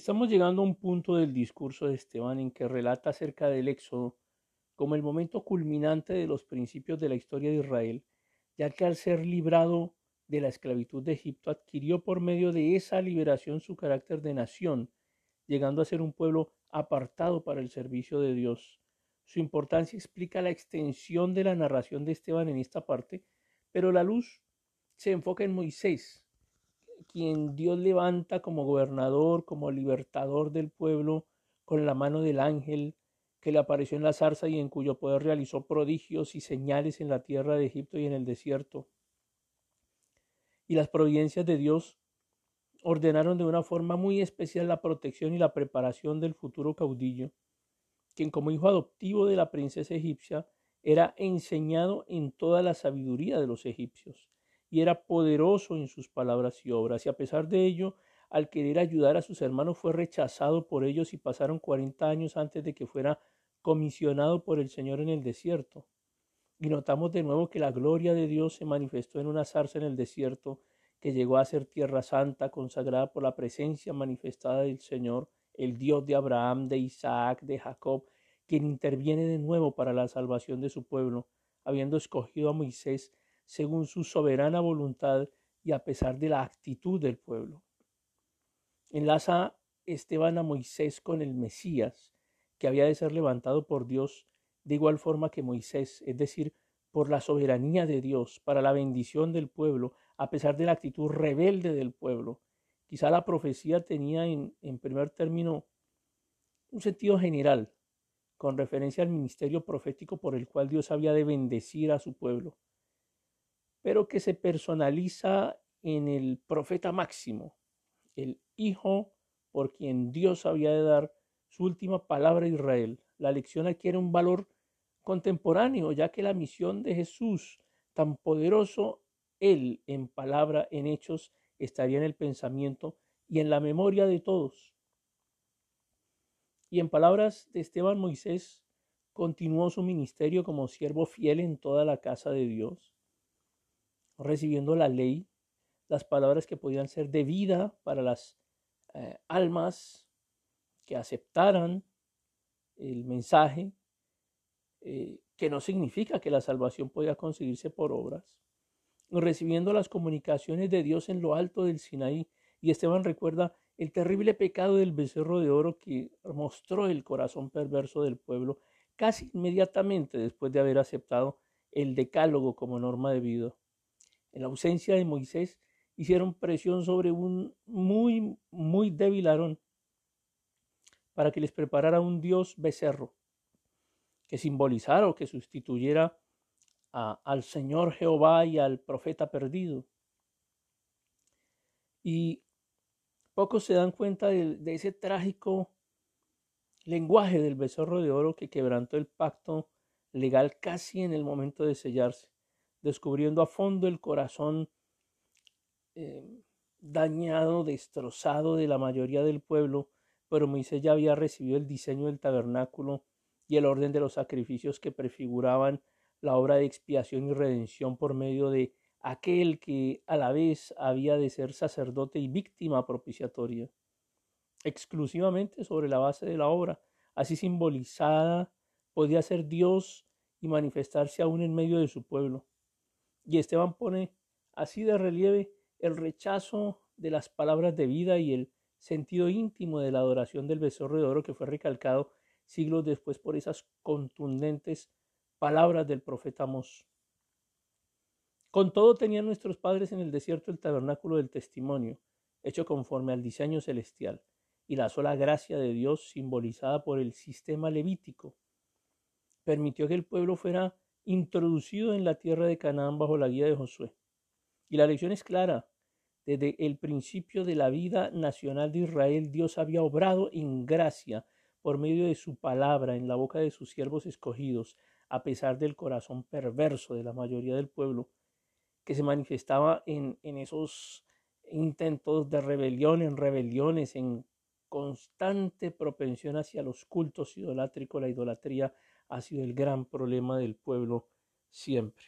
Estamos llegando a un punto del discurso de Esteban en que relata acerca del éxodo como el momento culminante de los principios de la historia de Israel, ya que al ser librado de la esclavitud de Egipto adquirió por medio de esa liberación su carácter de nación, llegando a ser un pueblo apartado para el servicio de Dios. Su importancia explica la extensión de la narración de Esteban en esta parte, pero la luz se enfoca en Moisés, quien Dios levanta como gobernador, como libertador del pueblo, con la mano del ángel que le apareció en la zarza y en cuyo poder realizó prodigios y señales en la tierra de Egipto y en el desierto. Y las providencias de Dios ordenaron de una forma muy especial la protección y la preparación del futuro caudillo, quien como hijo adoptivo de la princesa egipcia era enseñado en toda la sabiduría de los egipcios y era poderoso en sus palabras y obras, y a pesar de ello, al querer ayudar a sus hermanos, fue rechazado por ellos y pasaron cuarenta años antes de que fuera comisionado por el Señor en el desierto. Y notamos de nuevo que la gloria de Dios se manifestó en una zarza en el desierto, que llegó a ser tierra santa, consagrada por la presencia manifestada del Señor, el Dios de Abraham, de Isaac, de Jacob, quien interviene de nuevo para la salvación de su pueblo, habiendo escogido a Moisés según su soberana voluntad y a pesar de la actitud del pueblo. Enlaza Esteban a Moisés con el Mesías, que había de ser levantado por Dios de igual forma que Moisés, es decir, por la soberanía de Dios, para la bendición del pueblo, a pesar de la actitud rebelde del pueblo. Quizá la profecía tenía en, primer término un sentido general, con referencia al ministerio profético por el cual Dios había de bendecir a su pueblo pero que se personaliza en el profeta máximo, el hijo por quien Dios había de dar su última palabra a Israel. La lección adquiere un valor contemporáneo, ya que la misión de Jesús, tan poderoso, él en palabra, en hechos, estaría en el pensamiento y en la memoria de todos. Y en palabras de Esteban Moisés, continuó su ministerio como siervo fiel en toda la casa de Dios recibiendo la ley, las palabras que podían ser de vida para las eh, almas que aceptaran el mensaje, eh, que no significa que la salvación podía conseguirse por obras, recibiendo las comunicaciones de Dios en lo alto del Sinaí. Y Esteban recuerda el terrible pecado del becerro de oro que mostró el corazón perverso del pueblo casi inmediatamente después de haber aceptado el decálogo como norma de vida en la ausencia de Moisés, hicieron presión sobre un muy, muy débil Aarón para que les preparara un dios becerro que simbolizara o que sustituyera al Señor Jehová y al profeta perdido. Y pocos se dan cuenta de, de ese trágico lenguaje del becerro de oro que quebrantó el pacto legal casi en el momento de sellarse descubriendo a fondo el corazón eh, dañado, destrozado de la mayoría del pueblo, pero Moisés ya había recibido el diseño del tabernáculo y el orden de los sacrificios que prefiguraban la obra de expiación y redención por medio de aquel que a la vez había de ser sacerdote y víctima propiciatoria, exclusivamente sobre la base de la obra, así simbolizada, podía ser Dios y manifestarse aún en medio de su pueblo. Y Esteban pone así de relieve el rechazo de las palabras de vida y el sentido íntimo de la adoración del becerro de oro que fue recalcado siglos después por esas contundentes palabras del profeta Mos. Con todo tenían nuestros padres en el desierto el tabernáculo del testimonio, hecho conforme al diseño celestial, y la sola gracia de Dios, simbolizada por el sistema levítico, permitió que el pueblo fuera introducido en la tierra de Canaán bajo la guía de Josué. Y la lección es clara. Desde el principio de la vida nacional de Israel, Dios había obrado en gracia por medio de su palabra en la boca de sus siervos escogidos, a pesar del corazón perverso de la mayoría del pueblo, que se manifestaba en, en esos intentos de rebelión, en rebeliones, en constante propensión hacia los cultos idolátricos, la idolatría ha sido el gran problema del pueblo siempre.